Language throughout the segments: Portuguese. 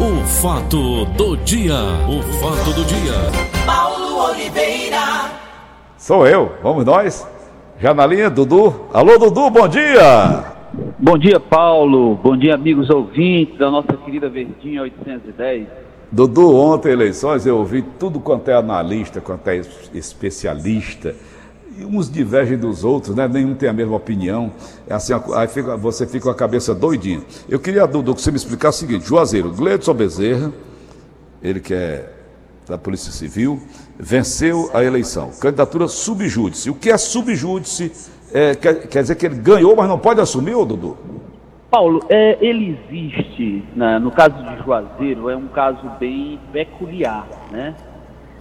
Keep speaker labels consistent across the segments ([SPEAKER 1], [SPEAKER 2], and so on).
[SPEAKER 1] O fato do dia, o fato do dia.
[SPEAKER 2] Paulo Oliveira.
[SPEAKER 3] Sou eu, vamos nós. Já na linha, Dudu. Alô, Dudu, bom dia.
[SPEAKER 4] Bom dia, Paulo. Bom dia, amigos ouvintes da nossa querida Verdinha 810.
[SPEAKER 3] Dudu, ontem eleições eu ouvi tudo quanto é analista, quanto é especialista. Uns divergem dos outros, né? Nenhum tem a mesma opinião. É assim, aí fica, você fica com a cabeça doidinha. Eu queria, Dudu, que você me explicasse o seguinte: Juazeiro, Gleidson Bezerra, ele que é da Polícia Civil, venceu a eleição. Candidatura subjúdice. O que é subjúdice? É, quer, quer dizer que ele ganhou, mas não pode assumir, ô Dudu?
[SPEAKER 4] Paulo, é, ele existe, né, no caso de Juazeiro, é um caso bem peculiar, né?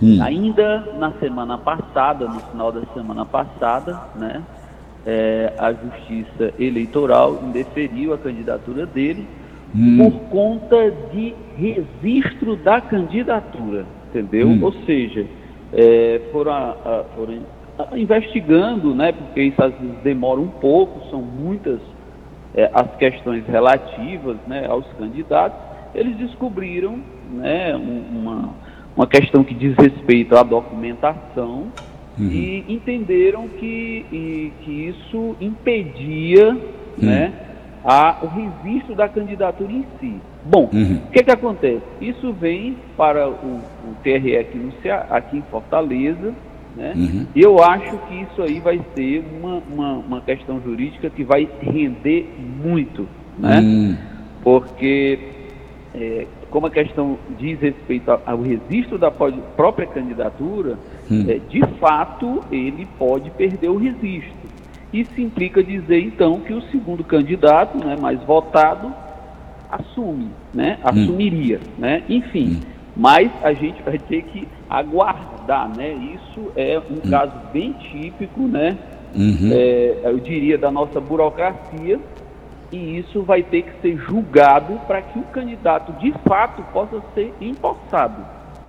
[SPEAKER 4] Hum. Ainda na semana passada, no final da semana passada, né, é, a Justiça Eleitoral indeferiu a candidatura dele hum. por conta de registro da candidatura, entendeu? Hum. Ou seja, é, foram, a, a, foram a, investigando, né, porque isso às vezes demora um pouco, são muitas é, as questões relativas né, aos candidatos, eles descobriram né, uma uma questão que diz respeito à documentação uhum. e entenderam que, e, que isso impedia uhum. né, a, o registro da candidatura em si. Bom, uhum. o que, que acontece? Isso vem para o, o TRE aqui, no, aqui em Fortaleza, né? Uhum. E eu acho que isso aí vai ser uma, uma, uma questão jurídica que vai render muito, né? Uhum. Porque é, como a questão diz respeito ao registro da própria candidatura, hum. é, de fato ele pode perder o registro. Isso implica dizer então que o segundo candidato, né, mais votado, assume, né, hum. assumiria, hum. né, enfim. Hum. Mas a gente vai ter que aguardar, né? Isso é um hum. caso bem típico, né? Uhum. É, eu diria da nossa burocracia, e isso vai ter que ser julgado para que o candidato de fato possa ser empossado.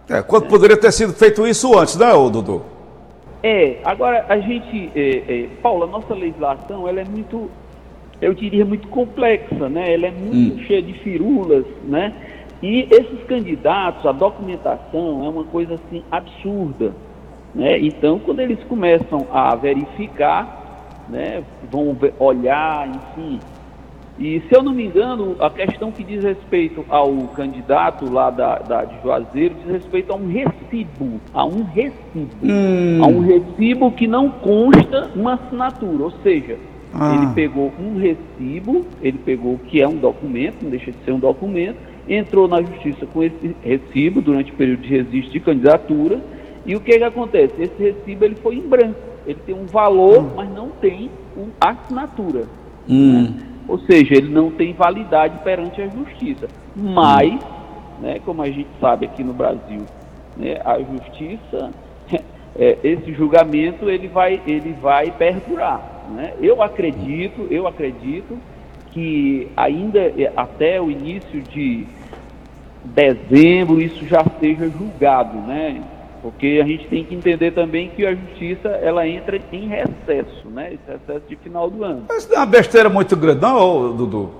[SPEAKER 3] É, quando é. poderia ter sido feito isso antes, né, Dudu?
[SPEAKER 4] É, agora a gente, é, é, Paulo, a nossa legislação ela é muito, eu diria, muito complexa, né? Ela é muito hum. cheia de firulas, né? E esses candidatos, a documentação é uma coisa assim absurda, né? Então, quando eles começam a verificar, né, vão olhar, enfim, e se eu não me engano, a questão que diz respeito ao candidato lá da, da de Juazeiro diz respeito a um recibo, a um recibo, hum. a um recibo que não consta uma assinatura, ou seja, ah. ele pegou um recibo, ele pegou que é um documento, não deixa de ser um documento, entrou na justiça com esse recibo durante o período de registro de candidatura, e o que, que acontece? Esse recibo ele foi em branco, ele tem um valor, hum. mas não tem uma assinatura. Hum. Né? Ou seja, ele não tem validade perante a justiça. Mas, né, como a gente sabe aqui no Brasil, né, a justiça, é, esse julgamento ele vai, ele vai perdurar. Né? Eu acredito, eu acredito que ainda é, até o início de dezembro isso já seja julgado, né? Porque a gente tem que entender também que a justiça ela entra em recesso, né? Esse recesso de final do ano.
[SPEAKER 3] Mas não é uma besteira muito grande, não, Dudu?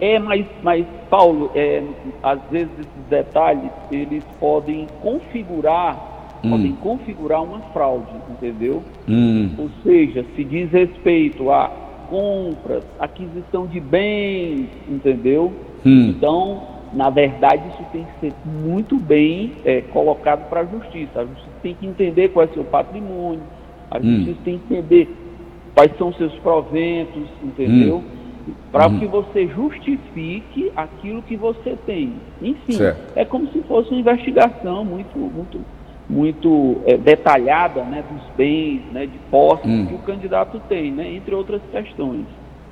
[SPEAKER 4] É, mas, mas Paulo, é, às vezes esses detalhes eles podem configurar, hum. podem configurar uma fraude, entendeu? Hum. Ou seja, se diz respeito a compras, aquisição de bens, entendeu? Hum. Então na verdade, isso tem que ser muito bem é, colocado para a justiça. A justiça tem que entender qual é o seu patrimônio, a hum. justiça hum. tem que entender quais são seus proventos, entendeu? Hum. Para hum. que você justifique aquilo que você tem. Enfim, certo. é como se fosse uma investigação muito, muito, muito é, detalhada né, dos bens, né, de posses hum. que o candidato tem, né, entre outras questões.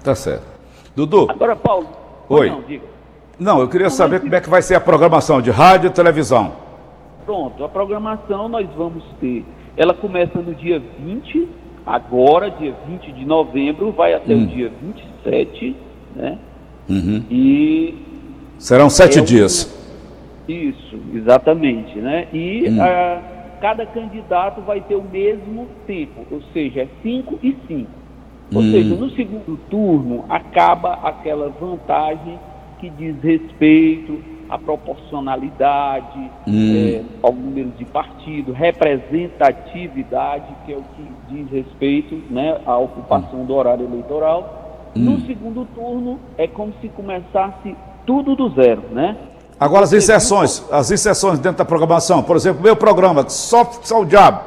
[SPEAKER 3] Tá certo. Dudu.
[SPEAKER 4] Agora, Paulo.
[SPEAKER 3] Oi. Não, diga. Não, eu queria saber como é que vai ser a programação de rádio e televisão.
[SPEAKER 4] Pronto, a programação nós vamos ter. Ela começa no dia 20, agora, dia 20 de novembro, vai até hum. o dia 27, né? Uhum. E.
[SPEAKER 3] Serão sete é dias.
[SPEAKER 4] Isso, exatamente, né? E hum. a, cada candidato vai ter o mesmo tempo, ou seja, é 5 e 5. Ou hum. seja, no segundo turno acaba aquela vantagem que diz respeito a proporcionalidade hum. é, ao número de partido, representatividade, que é o que diz respeito né, à ocupação hum. do horário eleitoral. Hum. No segundo turno, é como se começasse tudo do zero, né?
[SPEAKER 3] Agora as inserções, as inserções dentro da programação, por exemplo, meu programa, só, só o diabo.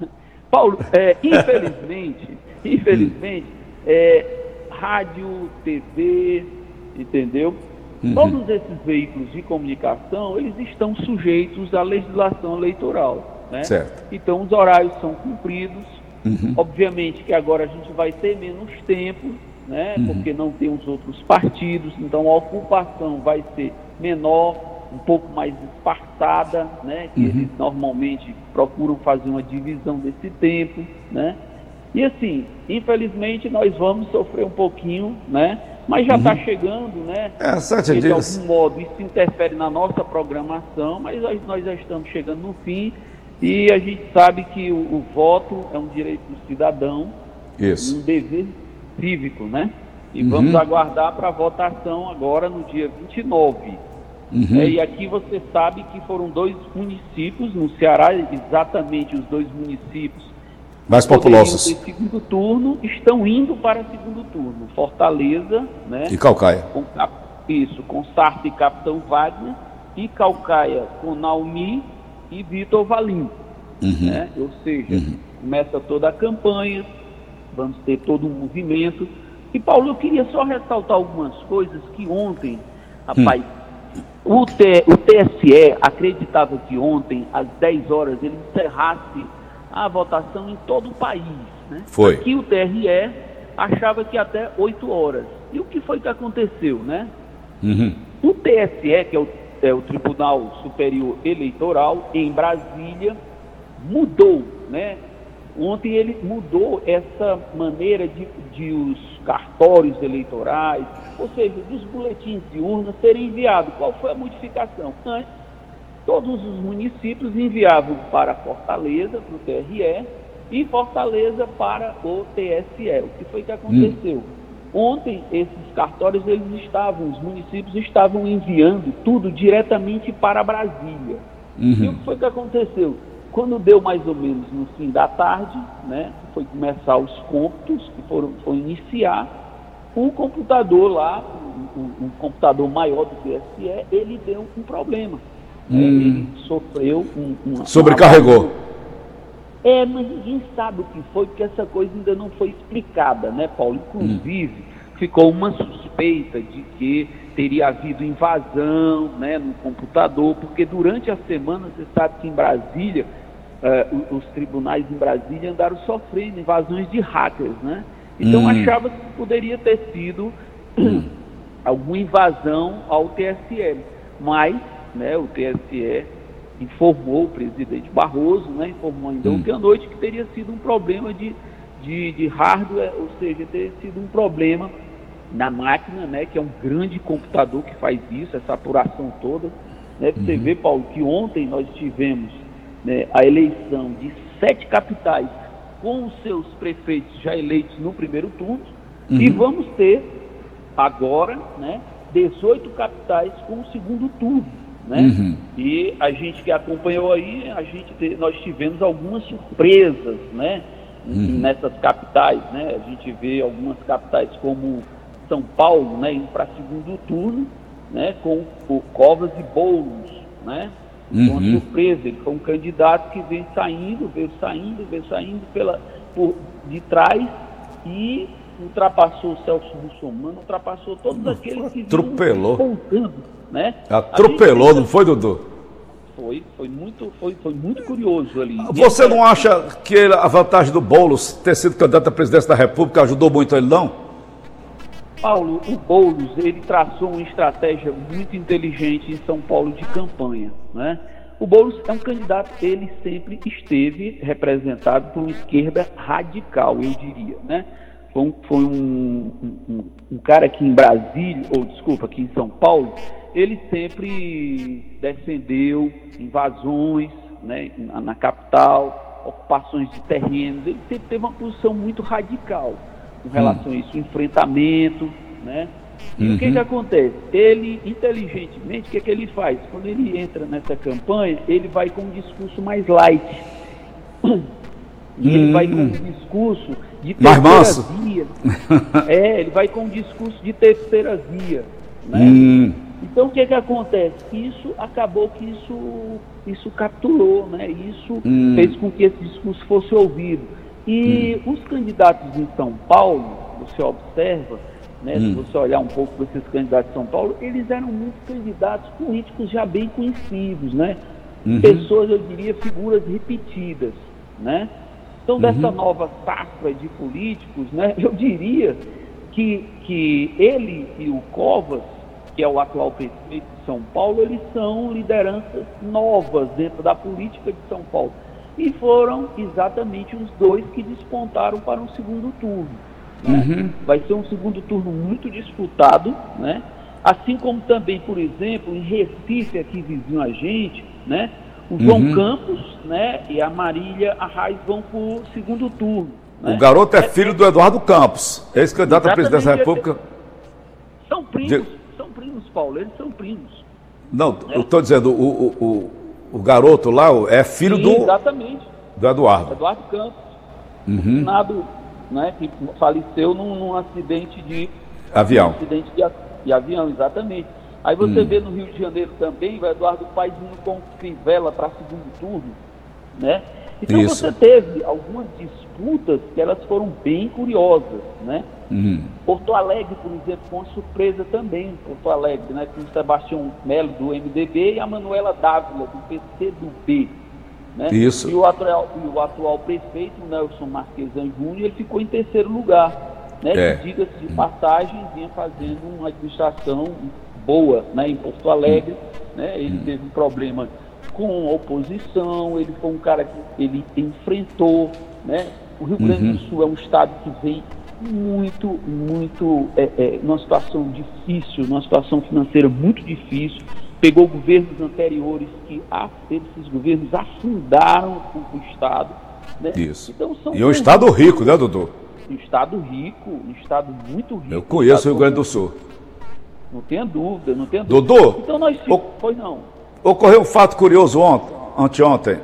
[SPEAKER 4] Paulo, é, infelizmente, infelizmente, é, rádio, TV, entendeu? Uhum. Todos esses veículos de comunicação, eles estão sujeitos à legislação eleitoral, né? Certo. Então os horários são cumpridos. Uhum. Obviamente que agora a gente vai ter menos tempo, né? Uhum. Porque não tem os outros partidos, então a ocupação vai ser menor, um pouco mais esparçada, né? Que uhum. eles normalmente procuram fazer uma divisão desse tempo, né? E assim, infelizmente nós vamos sofrer um pouquinho, né? Mas já está uhum. chegando, né?
[SPEAKER 3] É, sete de
[SPEAKER 4] dias. algum modo isso interfere na nossa programação, mas nós já estamos chegando no fim e a gente sabe que o, o voto é um direito do cidadão,
[SPEAKER 3] isso.
[SPEAKER 4] um dever cívico, né? E uhum. vamos aguardar para a votação agora no dia 29. Uhum. É, e aqui você sabe que foram dois municípios, no Ceará, exatamente os dois municípios
[SPEAKER 3] mais populosos.
[SPEAKER 4] Em segundo turno, estão indo para segundo turno. Fortaleza, né?
[SPEAKER 3] E Calcaia.
[SPEAKER 4] Com, isso, com Sartre e Capitão Wagner, e Calcaia com Naomi e Vitor Valim. Uhum. Né? Ou seja, uhum. começa toda a campanha, vamos ter todo um movimento. E Paulo, eu queria só ressaltar algumas coisas que ontem, rapaz, hum. o, T, o TSE acreditava que ontem, às 10 horas, ele encerrasse a votação em todo o país. Né?
[SPEAKER 3] Foi.
[SPEAKER 4] Aqui o TRE achava que até 8 horas. E o que foi que aconteceu, né? Uhum. O TSE, que é o, é o Tribunal Superior Eleitoral, em Brasília, mudou, né? Ontem ele mudou essa maneira de, de os cartórios eleitorais, ou seja, dos boletins de urna serem enviados. Qual foi a modificação? Antes, todos os municípios enviavam para Fortaleza, para o TRE, e Fortaleza para o TSE. O que foi que aconteceu? Hum. Ontem, esses cartórios, eles estavam, os municípios estavam enviando tudo diretamente para Brasília. Uhum. E o que foi que aconteceu? Quando deu mais ou menos no fim da tarde, né, foi começar os cômputos, que foram, foi iniciar, o computador lá, um, um computador maior do TSE, ele deu um problema. Hum. Ele sofreu um, um
[SPEAKER 3] Sobrecarregou.
[SPEAKER 4] Uma... É, mas ninguém sabe o que foi, porque essa coisa ainda não foi explicada, né, Paulo? Inclusive, hum. ficou uma suspeita de que teria havido invasão né, no computador, porque durante a semana, você sabe que em Brasília, uh, os tribunais em Brasília andaram sofrendo invasões de hackers, né? Então hum. achava que poderia ter sido hum. alguma invasão ao TSE. Mas né, o TSE informou o presidente Barroso, né, informou ainda hum. ontem à noite que teria sido um problema de, de, de hardware, ou seja, teria sido um problema na máquina, né, que é um grande computador que faz isso, essa apuração toda. Né, você uhum. vê, Paulo, que ontem nós tivemos né, a eleição de sete capitais com os seus prefeitos já eleitos no primeiro turno, uhum. e vamos ter agora né, 18 capitais com o segundo turno. Né? Uhum. E a gente que acompanhou aí, a gente nós tivemos algumas surpresas, né? Uhum. Nessas capitais, né? A gente vê algumas capitais como São Paulo, né? Indo para segundo turno, né? Com o Covas e Boulos, né? Uhum. Uma surpresa, ele foi um candidato que vem saindo, veio saindo, veio saindo pela, por de trás e ultrapassou o Celso Russomano, ultrapassou todos aqueles que
[SPEAKER 3] Atropelou.
[SPEAKER 4] Né?
[SPEAKER 3] Atropelou, gente... não foi, Dudu?
[SPEAKER 4] Foi, foi muito, foi, foi muito curioso ali.
[SPEAKER 3] Você não acha que a vantagem do Boulos ter sido candidato à presidência da República ajudou muito ele, não?
[SPEAKER 4] Paulo, o Boulos, ele traçou uma estratégia muito inteligente em São Paulo de campanha, né? O Boulos é um candidato, ele sempre esteve representado por uma esquerda radical, eu diria, né? Foi um, foi um, um, um cara aqui em Brasília, ou desculpa, aqui em São Paulo, ele sempre defendeu invasões né, na, na, capital, ocupações de terrenos, ele sempre teve uma posição muito radical com relação hum. a isso, enfrentamento, né, E o que, que acontece? Ele, inteligentemente, o que, que ele faz? Quando ele entra nessa campanha, ele vai com um discurso mais light. E ele vai com um discurso de terceira via. é, ele vai com um discurso de terceira via. Né?
[SPEAKER 3] Hum,
[SPEAKER 4] Então o que que acontece? Isso acabou que isso, isso capturou, né? Isso
[SPEAKER 3] Hum.
[SPEAKER 4] fez com que esse discurso fosse ouvido. E os candidatos em São Paulo, você observa, né, se você olhar um pouco para esses candidatos em São Paulo, eles eram muitos candidatos políticos já bem conhecidos, né? Pessoas, eu diria, figuras repetidas, né? Então, dessa nova safra de políticos, né, eu diria que, que ele e o Covas, que é o atual prefeito de São Paulo, eles são lideranças novas dentro da política de São Paulo. E foram exatamente os dois que despontaram para um segundo turno. né? Vai ser um segundo turno muito disputado, né? Assim como também, por exemplo, em Recife, aqui vizinho a gente, né? O João Campos, né? E a Marília Arraes vão para o segundo turno. né?
[SPEAKER 3] O garoto é filho do Eduardo Campos, ex-candidato à presidência da. República.
[SPEAKER 4] São primos,
[SPEAKER 3] De-
[SPEAKER 4] primos, Paulo, eles são primos.
[SPEAKER 3] Não, eu estou dizendo, o, o, o, garoto lá é filho
[SPEAKER 4] Sim,
[SPEAKER 3] do,
[SPEAKER 4] Exatamente.
[SPEAKER 3] do Eduardo.
[SPEAKER 4] Eduardo Campos,
[SPEAKER 3] Uhum.
[SPEAKER 4] nado, né, que faleceu num, num acidente de
[SPEAKER 3] Avião.
[SPEAKER 4] acidente de, de avião, exatamente. Aí você vê no Rio de Janeiro também o Eduardo Paes indo com Crivella para segundo turno, né? Então
[SPEAKER 3] Isso.
[SPEAKER 4] você teve algumas disputas que elas foram bem curiosas, né?
[SPEAKER 3] Uhum.
[SPEAKER 4] Porto Alegre, por exemplo, foi uma surpresa também, Porto Alegre, né? Com o Sebastião Melo do MDB e a Manuela Dávila do PCdoB. Né?
[SPEAKER 3] Isso.
[SPEAKER 4] E o, atual, e o atual prefeito, Nelson Marquesan Júnior, ele ficou em terceiro lugar. Né?
[SPEAKER 3] É.
[SPEAKER 4] Diga-se de passagem, vinha fazendo uma administração boa né? em Porto Alegre. Né? Ele teve um problema com a oposição, ele foi um cara que ele enfrentou. Né? O Rio Grande do Sul é um estado que vem muito, muito, é, é, numa situação difícil, numa situação financeira muito difícil. Pegou governos anteriores que a- esses governos afundaram o, o Estado. Né?
[SPEAKER 3] Isso.
[SPEAKER 4] Então, são
[SPEAKER 3] E um estado rico, né, Dudu?
[SPEAKER 4] um estado rico, um estado muito rico.
[SPEAKER 3] Eu conheço o Rio Grande do Sul.
[SPEAKER 4] Não tenha dúvida, não tenha dúvida.
[SPEAKER 3] Dudu,
[SPEAKER 4] Então nós
[SPEAKER 3] o-
[SPEAKER 4] Pois não.
[SPEAKER 3] Ocorreu um fato curioso ontem, anteontem.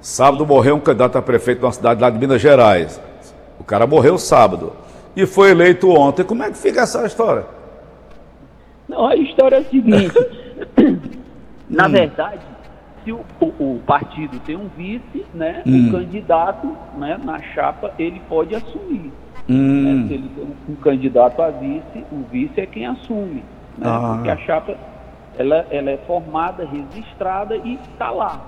[SPEAKER 3] Sábado morreu um candidato a prefeito de uma cidade lá de Minas Gerais. O cara morreu sábado. E foi eleito ontem. Como é que fica essa história?
[SPEAKER 4] Não, a história é a seguinte.
[SPEAKER 3] Hum.
[SPEAKER 4] Na verdade, se o, o- o partido tem um vice, né,
[SPEAKER 3] Hum.
[SPEAKER 4] o candidato né, na chapa, ele pode assumir.
[SPEAKER 3] Hum.
[SPEAKER 4] né? Se ele tem um, um candidato a vice, o vice é quem assume. Né,
[SPEAKER 3] Ah.
[SPEAKER 4] Porque a chapa ela, ela é formada, registrada e está lá.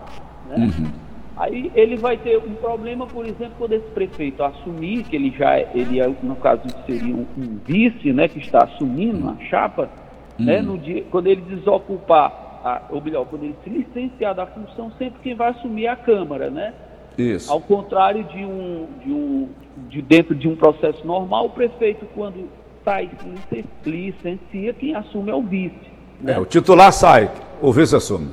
[SPEAKER 4] Né?
[SPEAKER 3] Uhum.
[SPEAKER 4] Aí ele vai ter um problema, por exemplo, quando esse prefeito assumir, que ele já é- ele é, no caso seria um, um vice, né, que está assumindo a chapa, né, no dia, quando ele desocupar, a, ou melhor, quando ele se licenciar da função, sempre quem vai assumir é a Câmara, né?
[SPEAKER 3] Isso.
[SPEAKER 4] Ao contrário de um, de um, de dentro de um processo normal, o prefeito quando sai se licen- licencia, quem assume é o vice. né?
[SPEAKER 3] É, o titular sai, o vice assume.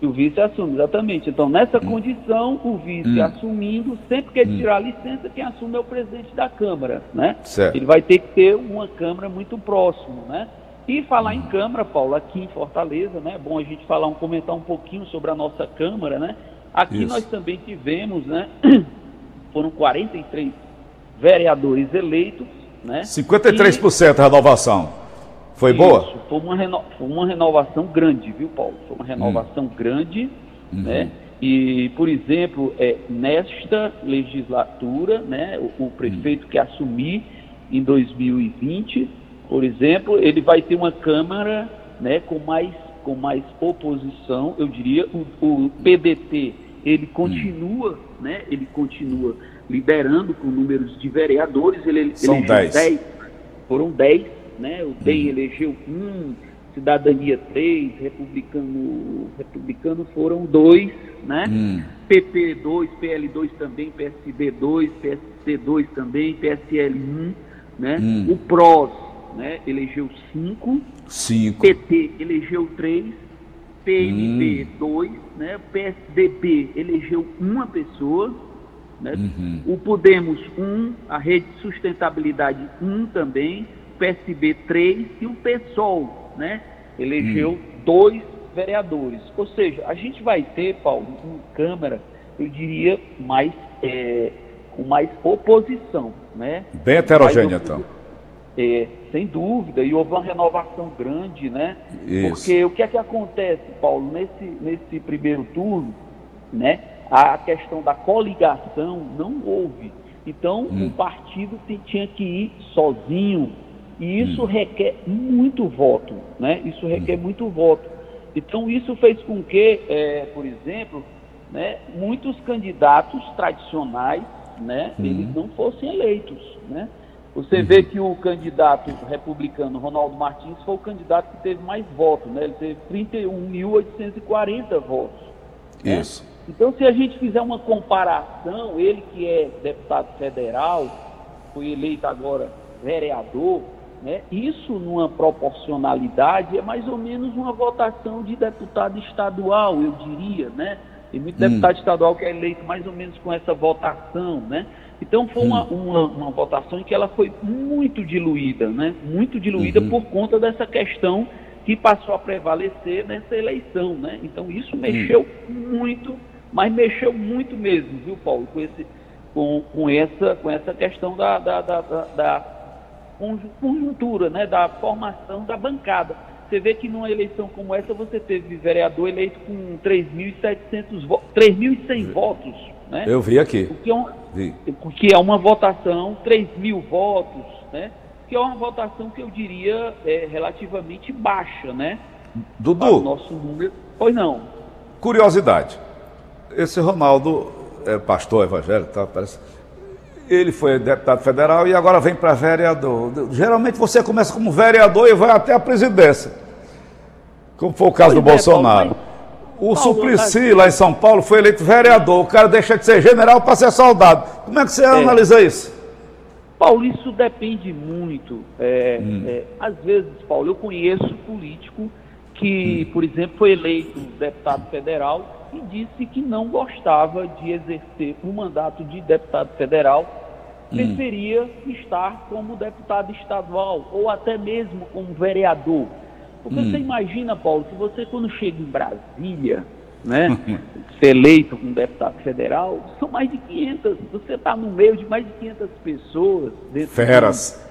[SPEAKER 4] E o vice assume, exatamente. Então, nessa condição, o vice assumindo, sempre que ele tirar a licença, quem assume é o presidente da Câmara, né?
[SPEAKER 3] Certo.
[SPEAKER 4] Ele vai ter que ter uma Câmara muito próximo, né? E falar em Câmara, Paulo, aqui em Fortaleza, né? É bom a gente falar, um, comentar um pouquinho sobre a nossa Câmara, né? Aqui
[SPEAKER 3] Isso.
[SPEAKER 4] nós também tivemos, né? Foram 43 vereadores eleitos, né?
[SPEAKER 3] 53% renovação. Foi boa?
[SPEAKER 4] Isso, foi uma, reno- foi uma renovação grande, viu, Paulo? Foi uma renovação
[SPEAKER 3] Hum.
[SPEAKER 4] grande,
[SPEAKER 3] Uhum.
[SPEAKER 4] né? E, por exemplo, é, nesta legislatura, né, o, o prefeito que assumir em 2020, por exemplo, ele vai ter uma Câmara né, com, mais, com mais oposição, eu diria, o, o PDT, ele continua, né, ele continua liderando com números de vereadores, ele,
[SPEAKER 3] São
[SPEAKER 4] elegeu
[SPEAKER 3] 10.
[SPEAKER 4] 10 foram 10, né? O DEM elegeu um, Cidadania 3, Republicano, Republicano foram dois, né?
[SPEAKER 3] Hum.
[SPEAKER 4] PP 2, PL 2 também, PSB 2, PSC 2 também, PSL 1, né?
[SPEAKER 3] Hum.
[SPEAKER 4] O PROS, né? Elegeu 5,
[SPEAKER 3] Cinco.
[SPEAKER 4] PT elegeu 3, PMB
[SPEAKER 3] Hum.
[SPEAKER 4] 2, né? PSDB elegeu uma pessoa, né?
[SPEAKER 3] Uhum.
[SPEAKER 4] O Podemos 1, a Rede de Sustentabilidade 1 também, PSB três e o PSOL, né? Elegeu hum. dois vereadores. Ou seja, a gente vai ter, Paulo, uma Câmara, eu diria, mais, é, com mais oposição, né?
[SPEAKER 3] Bem heterogênea, então.
[SPEAKER 4] É, sem dúvida, e houve uma renovação grande, né?
[SPEAKER 3] Isso.
[SPEAKER 4] Porque o que é que acontece, Paulo, nesse, nesse primeiro turno, né? A questão da coligação não houve. Então, hum. o partido tinha que ir sozinho. E isso hum. requer muito voto, né? Isso requer hum. muito voto. Então, isso fez com que, é, por exemplo, né, muitos candidatos tradicionais, né, hum. eles não fossem eleitos, né? Você vê que o candidato republicano, Ronaldo Martins, foi o candidato que teve mais votos, né? Ele teve 31.840 votos.
[SPEAKER 3] Né? Isso.
[SPEAKER 4] Então, se a gente fizer uma comparação, ele que é deputado federal, foi eleito agora vereador, né? isso numa proporcionalidade é mais ou menos uma votação de deputado estadual, eu diria, né? Tem muito hum. deputado estadual que é eleito mais ou menos com essa votação, né? Então foi uma, hum. uma, uma, votação em que ela foi muito diluída, né? Muito diluída uhum. por conta dessa questão que passou a prevalecer nessa eleição, né? Então isso mexeu hum. muito mas mexeu muito mesmo, viu, Paulo, com, esse, com, com, essa, com essa questão da, da, da, da conjuntura, né, da formação da bancada. Você vê que numa eleição como essa você teve vereador eleito com 3.700 votos, 3.100 votos, né?
[SPEAKER 3] Eu vi aqui.
[SPEAKER 4] O que é, um, o que é uma votação, 3 mil votos, né? Que é uma votação que eu diria é, relativamente baixa, né?
[SPEAKER 3] Dudu.
[SPEAKER 4] nosso número. Pois não.
[SPEAKER 3] Curiosidade esse Ronaldo é pastor evangélico, tá, parece. Ele foi deputado federal e agora vem para vereador. Geralmente você começa como vereador e vai até a presidência. Como foi o caso pois do é, Bolsonaro. Paulo, o Paulo, Suplicy, lá em São Paulo, foi eleito vereador. O cara deixa de ser general para ser soldado. Como é que você é. analisa isso?
[SPEAKER 4] Paulo, isso depende muito. É, hum. é, às vezes, Paulo, eu conheço político que, hum. por exemplo, foi eleito deputado federal e disse que não gostava de exercer o mandato de deputado federal, hum. preferia estar como deputado estadual ou até mesmo como vereador. Porque hum. você imagina, Paulo, que você quando chega em Brasília, né, ser eleito como deputado federal, são mais de 500, você está no meio de mais de 500 pessoas.
[SPEAKER 3] Feras.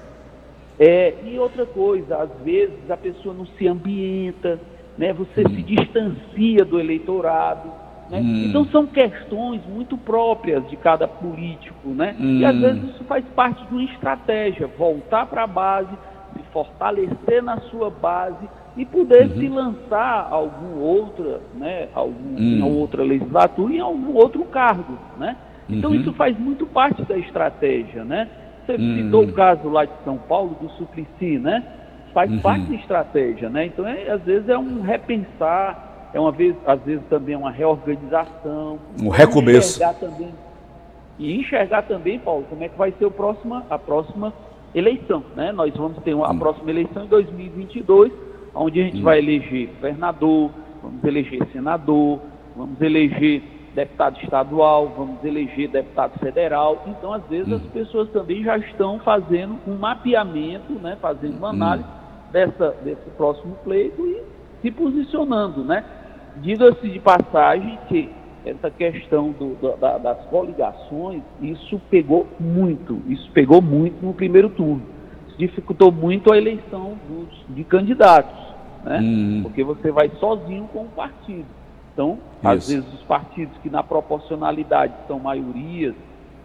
[SPEAKER 4] É, e outra coisa, às vezes a pessoa não se ambienta, né? você hum. se distancia do eleitorado. Né? Hum. Então são questões muito próprias de cada político, né? Hum. E às hum. vezes isso faz parte de uma estratégia, voltar para a base, se fortalecer na sua base e poder uhum. se lançar algum outra, né? Algum, hum. Em outra legislatura, em algum outro cargo, né? Então uhum. isso faz muito parte da estratégia, né? Você hum. citou o caso lá de São Paulo do Suplicy, né? Faz uhum. parte da estratégia, né? Então, é, às vezes é um repensar, é uma vez, às vezes também é uma reorganização,
[SPEAKER 3] um recomeço.
[SPEAKER 4] Enxergar também, e enxergar também, Paulo, como é que vai ser o próxima, a próxima eleição, né? Nós vamos ter uma, a uhum. próxima eleição em 2022, onde a gente uhum. vai eleger governador, vamos eleger senador, vamos eleger deputado estadual, vamos eleger deputado federal. Então, às vezes, as pessoas também já estão fazendo um mapeamento, né, fazendo uma análise dessa, desse próximo pleito e se posicionando, né? Diga-se de passagem que essa questão do, da, das coligações, isso pegou muito, isso pegou muito no primeiro turno. Isso dificultou muito a eleição dos, de candidatos, né? Hum. Porque você vai sozinho com o partido. Então, isso. às vezes os partidos que na proporcionalidade são maiorias,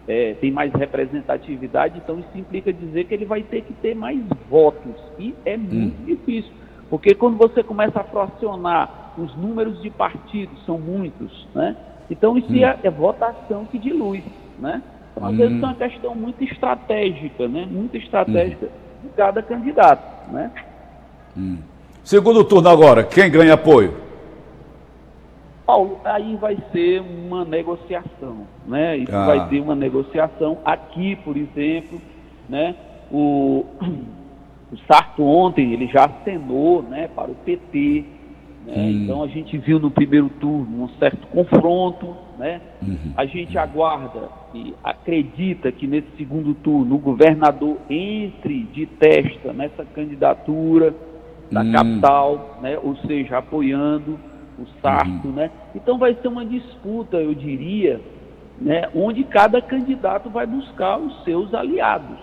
[SPEAKER 4] é, tem mais representatividade, então isso implica dizer que ele vai ter que ter mais votos. E é muito hum. difícil, porque quando você começa a fracionar, os números de partidos são muitos, né? Então isso hum. é, é, votação que dilui, né? Então, às hum. vezes é uma questão muito estratégica, né? Muito estratégica de cada candidato, né?
[SPEAKER 3] Hum. Segundo turno agora, quem ganha apoio?
[SPEAKER 4] Paulo, aí vai ser uma negociação, né? Isso ah. vai ter uma negociação aqui, por exemplo, né? O, o Sarto ontem ele já acenou, né, para o PT, Né? Hum. Então a gente viu no primeiro turno um certo confronto, né? Uhum. A gente aguarda e acredita que nesse segundo turno o governador entre de testa nessa candidatura da hum. capital, né? Ou seja, apoiando o Sarto, uhum. né? Então vai ser uma disputa, eu diria, né? Onde cada candidato vai buscar os seus aliados.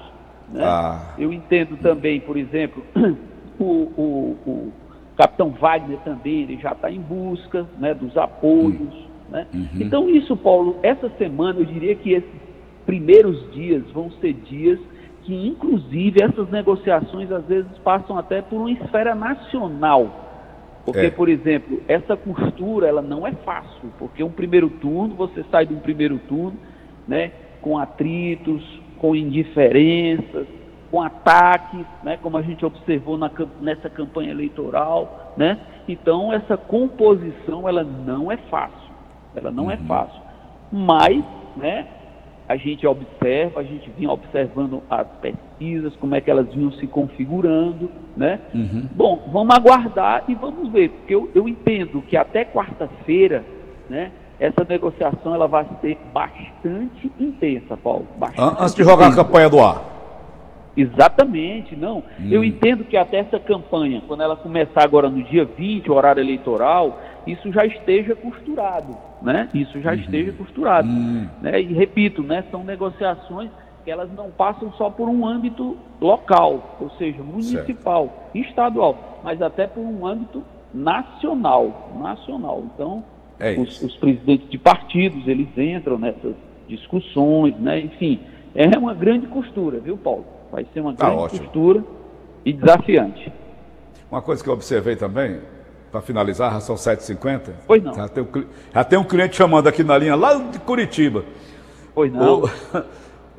[SPEAKER 4] Né? Ah. Eu entendo também, por exemplo, o, o, o capitão Wagner também ele já está em busca né, dos apoios. Uhum. Né? Uhum. Então, isso, Paulo, essa semana eu diria que esses primeiros dias vão ser dias que, inclusive, essas negociações às vezes passam até por uma esfera nacional. Porque, é. por exemplo, essa costura ela não é fácil, porque um primeiro turno, você sai de um primeiro turno né, com atritos, com indiferenças, com ataques, né, como a gente observou na, nessa campanha eleitoral, né? Então essa composição ela não é fácil, ela não é uhum. é fácil, mas, né? A gente observa, a gente vinha observando as pesquisas, como é que elas vinham se configurando, né? Uhum. Bom, vamos aguardar e vamos ver, porque eu, eu entendo que até quarta-feira, né? Essa negociação ela vai ser bastante intensa, Paulo. Bastante
[SPEAKER 3] Antes de jogar intensa. a campanha do ar.
[SPEAKER 4] Exatamente, não. Hum. Eu entendo que até essa campanha, quando ela começar agora no dia 20, horário eleitoral, isso já esteja costurado, né? Isso já uhum. esteja costurado. Hum. Né? E repito, né? São negociações que elas não passam só por um âmbito local, ou seja, municipal, certo. estadual, mas até por um âmbito nacional, nacional. Então, é os, os presidentes de partidos, eles entram nessas discussões, né? Enfim, é uma grande costura, viu, Paulo? Vai ser uma tá grande ótimo. costura e desafiante.
[SPEAKER 3] Uma coisa que eu observei também, para finalizar, ração 7,50.
[SPEAKER 4] Pois não.
[SPEAKER 3] Já tem, um, já tem um cliente chamando aqui na linha, lá de Curitiba.
[SPEAKER 4] Pois não.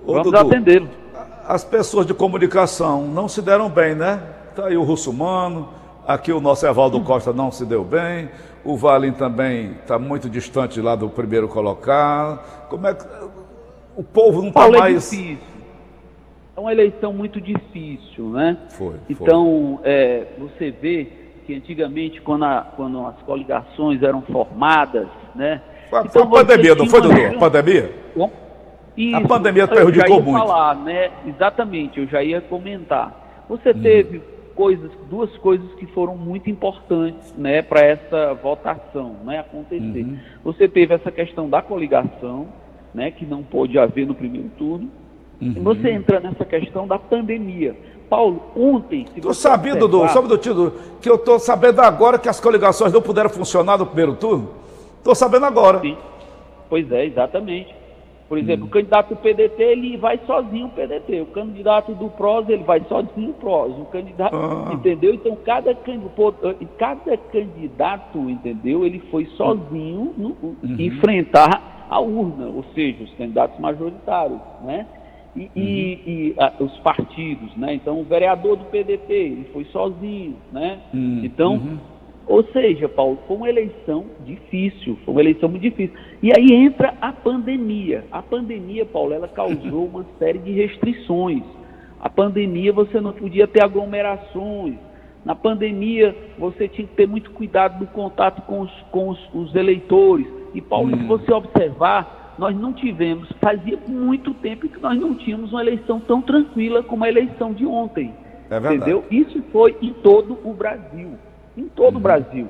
[SPEAKER 4] O, Vamos atendê-lo.
[SPEAKER 3] As pessoas de comunicação não se deram bem, né? Está aí o Russumano, aqui o nosso Evaldo hum. Costa não se deu bem, o Valim também está muito distante lá do primeiro colocar. Como é que. O povo não está mais. É
[SPEAKER 4] é uma eleição muito difícil, né?
[SPEAKER 3] Foi.
[SPEAKER 4] Então, É, você vê que antigamente, quando, a, quando as coligações eram formadas, né?
[SPEAKER 3] Foi, então, foi a pandemia, não foi, Dudu? A pandemia?
[SPEAKER 4] Bom, isso,
[SPEAKER 3] a pandemia prejudicou muito.
[SPEAKER 4] falar, né? Exatamente, eu já ia comentar. Você hum. teve coisas, duas coisas que foram muito importantes, né, para essa votação, né, acontecer. Uhum. Você teve essa questão da coligação, né, que não pôde haver no primeiro turno, Uhum. Você entra nessa questão da pandemia. Paulo, ontem.
[SPEAKER 3] Estou sabendo, Dudu, sabe do título, que eu estou sabendo agora que as coligações não puderam funcionar no primeiro turno? Estou sabendo agora. Sim.
[SPEAKER 4] Pois é, exatamente. Por exemplo, hum. o candidato do PDT, ele vai sozinho o PDT. O candidato do PROS, ele vai sozinho o PROS. O candidato, ah. entendeu? Então, cada, cada candidato, entendeu? Ele foi sozinho no, uhum. enfrentar a urna, ou seja, os candidatos majoritários, né? E, uhum. e, e a, os partidos, né? Então o vereador do PDT ele foi sozinho, né? Uhum. Então, uhum. ou seja, Paulo, foi uma eleição difícil, foi uma eleição muito difícil. E aí entra a pandemia. A pandemia, Paulo, ela causou uma série de restrições. A pandemia você não podia ter aglomerações. Na pandemia você tinha que ter muito cuidado no contato com os, com os, os eleitores. E Paulo, se uhum. você observar, nós não tivemos, fazia muito tempo que nós não tínhamos uma eleição tão tranquila como a eleição de ontem. É entendeu? Isso foi em todo o Brasil. Em todo uhum. o Brasil.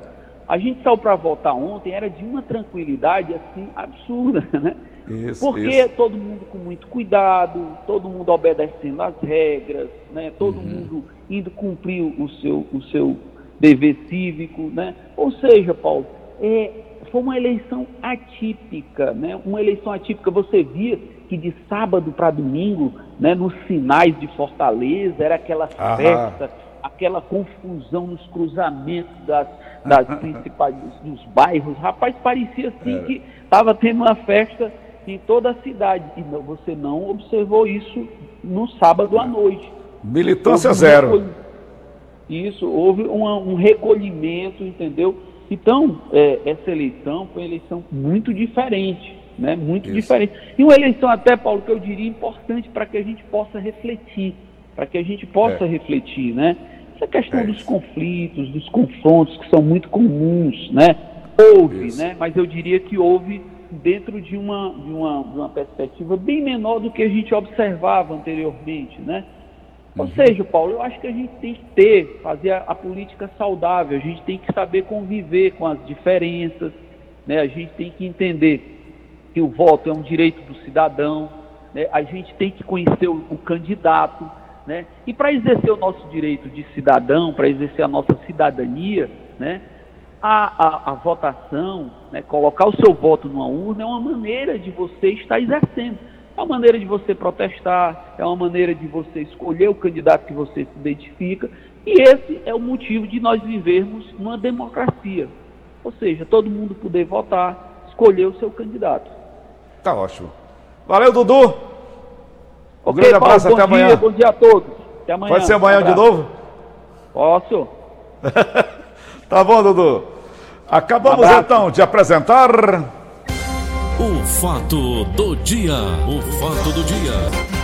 [SPEAKER 4] A gente saiu para votar ontem, era de uma tranquilidade assim absurda, né? Isso, Porque isso. todo mundo com muito cuidado, todo mundo obedecendo às regras, né? Todo uhum. mundo indo cumprir o seu, o seu dever cívico, né? Ou seja, Paulo, é, foi uma eleição atípica, né? Uma eleição atípica. Você via que de sábado para domingo, né, nos sinais de Fortaleza, era aquela Aham. festa, aquela confusão nos cruzamentos das, das principais dos, bairros. Rapaz, parecia assim é. que estava tendo uma festa em toda a cidade. E não, você não observou isso no sábado à noite.
[SPEAKER 3] Militância zero.
[SPEAKER 4] Isso, houve uma, um recolhimento, entendeu? Então, é, essa eleição foi uma eleição muito diferente, né? Muito Isso. diferente. E uma eleição até, Paulo, que eu diria importante para que a gente possa refletir, para que a gente possa é. refletir, né? Essa questão é dos conflitos, dos confrontos que são muito comuns, né? Houve, Isso. né? Mas eu diria que houve dentro de uma, de, uma, de uma perspectiva bem menor do que a gente observava anteriormente, né? Ou uhum. seja, Paulo, eu acho que a gente tem que ter, fazer a, a, política saudável, a gente tem que saber conviver com as diferenças, né? a gente tem que entender que o voto é um direito do cidadão, né? a gente tem que conhecer o, o candidato, né? e para exercer o nosso direito de cidadão, para exercer a nossa cidadania, né? a, a, a votação, né? colocar o seu voto numa urna é uma maneira de você estar exercendo. É uma maneira de você protestar, é uma maneira de você escolher o candidato que você se identifica, e esse é o motivo de nós vivermos numa democracia. Ou seja, todo mundo poder votar, escolher o seu candidato.
[SPEAKER 3] Tá ótimo. Valeu, Dudu. Um
[SPEAKER 4] okay, grande abraço, Paulo, até amanhã. Dia, bom dia a todos. Até amanhã.
[SPEAKER 3] Pode ser amanhã um de novo?
[SPEAKER 4] Posso.
[SPEAKER 3] tá bom, Dudu. Acabamos um então de apresentar.
[SPEAKER 1] O fato do dia. O fato do dia.